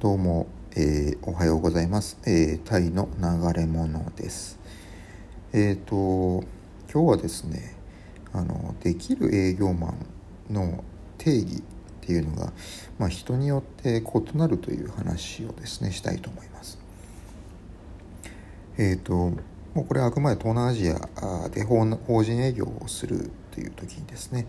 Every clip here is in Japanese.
どうも、えーおはようございます。えータイの流れ物です。えっ、と、今日はですね、あの、できる営業マンの定義っていうのが、まあ、人によって異なるという話をですね、したいと思います。えっ、と、もうこれはあくまで東南アジアで法法人営業をするという時にですね、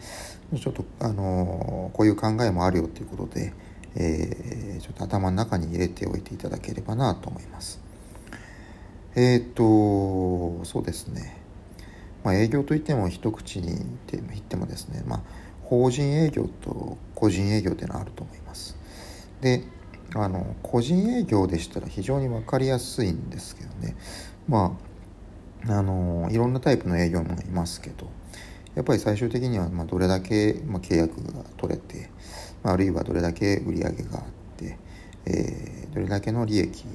ちょっと、あの、こういう考えもあるよということで、えーちょっと頭の中に入れておいていただければなと思います。えっ、と、そうですね。まあ、営業といっても一口に言ってもですね、まあ、法人営業と個人営業っていうのはあると思います。で、あの、個人営業でしたら非常に分かりやすいんですけどね、まあ、あの、いろんなタイプの営業マンがいますけど、やっぱり最終的にはまあどれだけまあ契約が取れて、まああるいはどれだけ売り上げがあって、えーどれだけの利益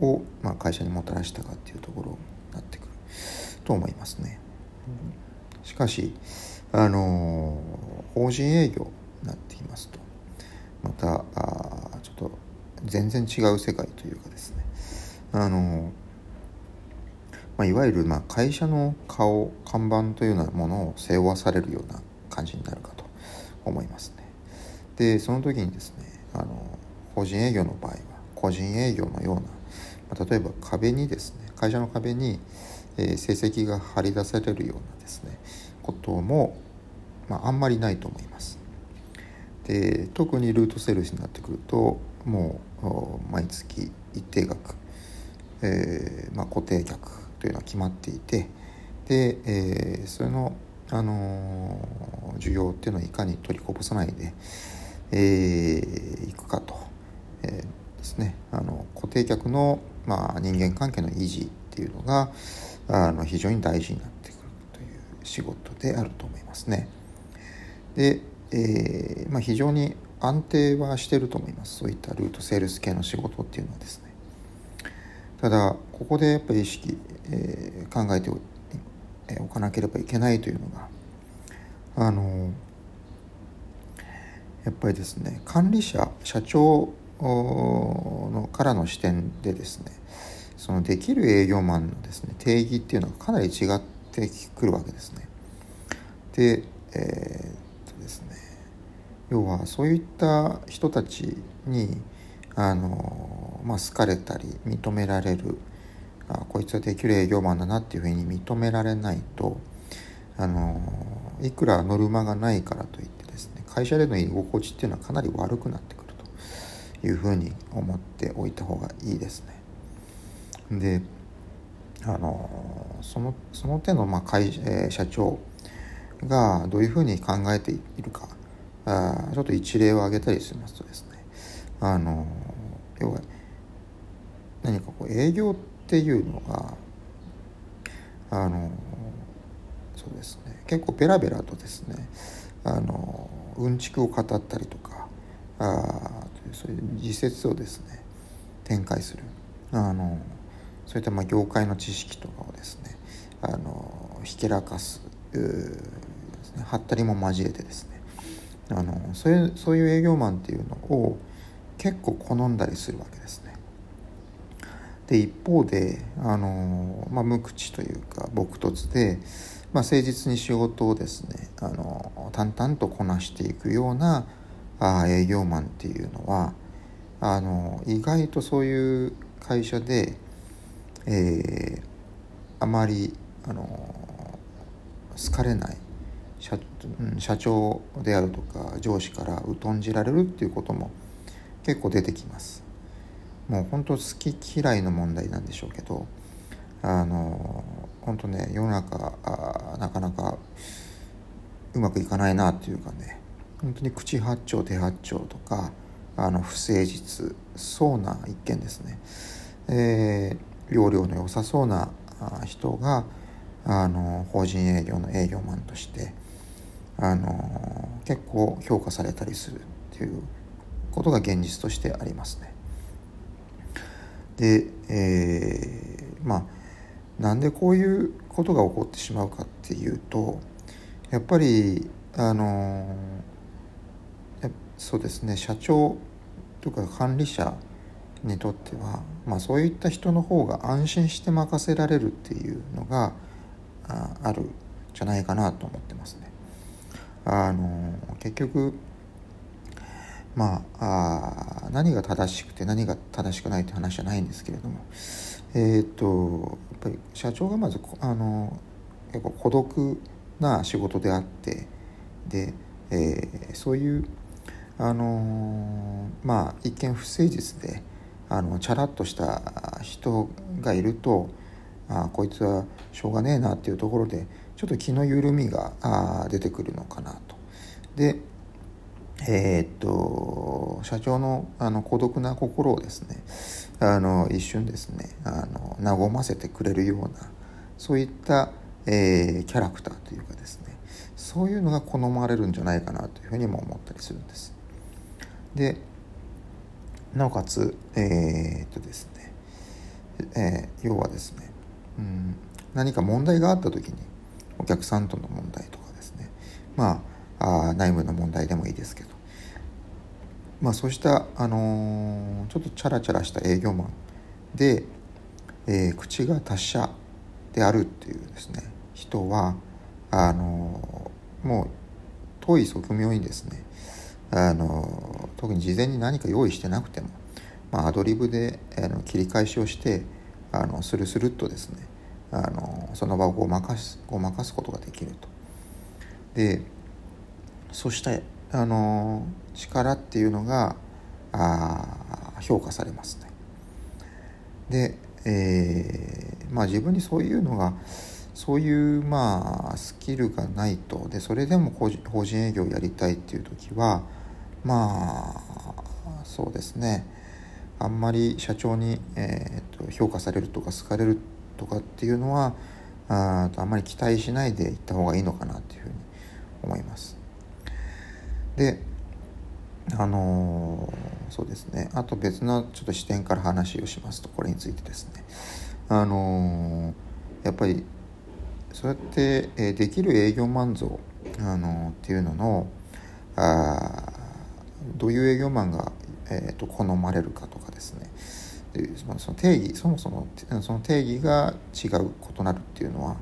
をまあ会社にもたらしたかっていうところになってくると思いますね。しかし、あの法人営業になっていますとまたちょっと全然違う世界というかですねあのまあ、いわゆるまあ会社の顔看板というようなものを背負わされるような感じになるかと思いますね。でその時にですねあの法人営業の場合は個人営業のような、ま、例えば壁にですね会社の壁に、え成績が張り出されるようなですねことも、まあ、んまりないと思います。で特にルートセールスになってくるともう毎月一定額、えーまあ、固定客というのは決まっていてで、えーそれの、あのー需要っていうのをいかに取りこぼさないで、えーいくかと、えーですね。あの固定客の、まあ、人間関係の維持っていうのがあの非常に大事になってくるという仕事であると思いますね。で、えーまあ、非常に安定はしてると思います。そういったルートセールス系の仕事っていうのはですね。ただここでやっぱり意識、えー考えておえおかなければいけないというのがあのやっぱりですね管理者社長のからの視点でですねそのできる営業マンのですね定義っていうのがかなり違ってくるわけですね。で、えーっとですね要はそういった人たちにあの、まあ、好かれたり認められるあこいつはできる営業マンだなっていうふうに認められないとあのいくらノルマがないからといってですね会社での居心地っていうのはかなり悪くなってくるというふうに思っておいた方がいいですね。であのそのその手の、まあ会えー社長がどういうふうに考えているかあちょっと一例を挙げたりしますとですねあの要は何かこう営業ってていうのがあのそうですね結構ベラベラとですねあのうんちくを語ったりとかあそういう自説をですね展開するあのそういったまあ業界の知識とかをですねあのひけらかすうーですねはったりも交えてですねあのそういうそういう営業マンっていうのを結構好んだりするわけですね。で一方であの、まあ、無口というか朴突で、まあ、誠実に仕事をですねあの淡々とこなしていくようなあ営業マンっていうのはあの意外とそういう会社で、えーあまりあの好かれない社,、うん社長であるとか上司から疎んじられるっていうことも結構出てきます。もう本当好き嫌いの問題なんでしょうけどあの本当ね世の中あなかなかうまくいかないなっていうかね本当に口八丁手八丁とかあの不誠実そうな一見ですね、えー、要領の良さそうな人があの法人営業の営業マンとしてあの結構評価されたりするっていうことが現実としてありますね。で、えーまあなんでこういうことが起こってしまうかっていうとやっぱりあのそうですね社長とか管理者にとっては、まあ、そういった人の方が安心して任せられるっていうのがああるじゃないかなと思ってますね。あの結局まああ何が正しくて何が正しくないって話じゃないんですけれどもえっ、とやっぱり社長がまずあの結構孤独な仕事であってで、えー、そういうあのまあ一見不誠実であのチャラッとした人がいるとあこいつはしょうがねえなっていうところでちょっと気の緩みがあ出てくるのかなと。でえー、っと社長のあの孤独な心をですねあの一瞬ですねあの和ませてくれるようなそういった、えー、キャラクターというかですねそういうのが好まれるんじゃないかなというふうにも思ったりするんです。でなおかつえー、っとですね、えー、要はですね、うん、何か問題があった時にお客さんとの問題とかですねまああ内部の問題でもいいですけどまあそうした、あのー、ちょっとチャラチャラした営業マンで、えー、口が達者であるっていうですね人はあのー、もう遠い側面にですねあの特に事前に何か用意してなくても、まあ、アドリブであの切り返しをしてあのスルスルっとですねあのその場をごまかすごまかすことができると。でそしてあの力っていうのがあ評価されますね。で、えー、まあ自分にそういうのがそういうまあスキルがないとでそれでも法人営業をやりたいっていう時はまあそうですねあんまり社長に、えー、と評価されるとか好かれるとかっていうのはああんまり期待しないでいった方がいいのかなというふうに思います。であのー、そうですね。あと別のちょっと視点から話をしますとこれについてですね。あのー、やっぱりそうやって、え、できる営業マン像、あのっていうののあどういう営業マンが、えーと、好まれるかとかですね。でその定義そもそもその定義が違う異なるっていうのは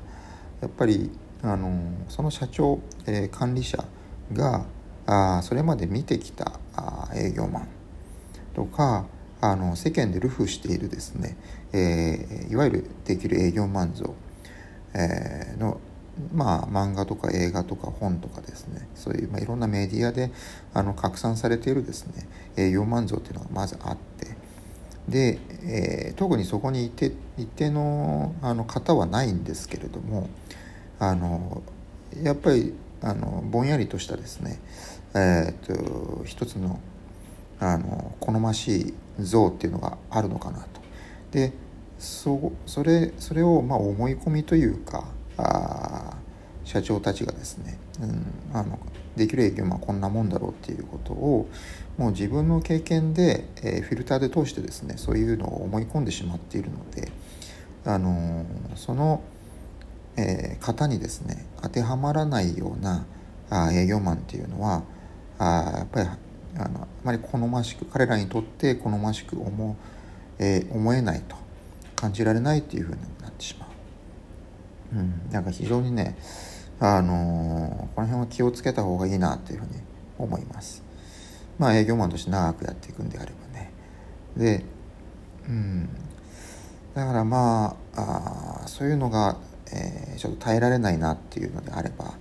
やっぱりあのその社長、え、管理者があそれまで見てきたあ営業マンとかあの世間で流布しているですね、えー、いわゆるできる営業マン像、えー、のまあ、漫画とか映画とか本とかですねそういう、まあ、いろんなメディアであの拡散されているですね営業マン像っていうのがまずあってで、えー、特にそこにいて一定のあの方はないんですけれどもあのやっぱりあのぼんやりとしたですね、えーと、一つのあの好ましい像っていうのがあるのかなと。でそそれそれをまあ思い込みというかあ社長たちがですね、うん、あのできる営業マンはこんなもんだろうっていうことをもう自分の経験で、えー、フィルターで通してですねそういうのを思い込んでしまっているので、あのー、その、えー、型にですね当てはまらないようなあ営業マンっていうのはあやっぱりあのあまり好ましく彼らにとって好ましく思,、えー、思えないと感じられないっていうふうになってしまう。うん、なんか非常にねあのー、この辺は気をつけた方がいいなっていうふうに思います。まあ営業マンとして長くやっていくんであればね。で、うん、だからまああそういうのが、えー、ちょっと耐えられないなっていうのであれば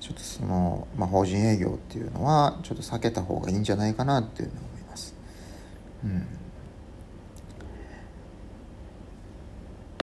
ちょっとその、まあ、法人営業っていうのはちょっと避けた方がいいんじゃないかなっていうのを思います。うん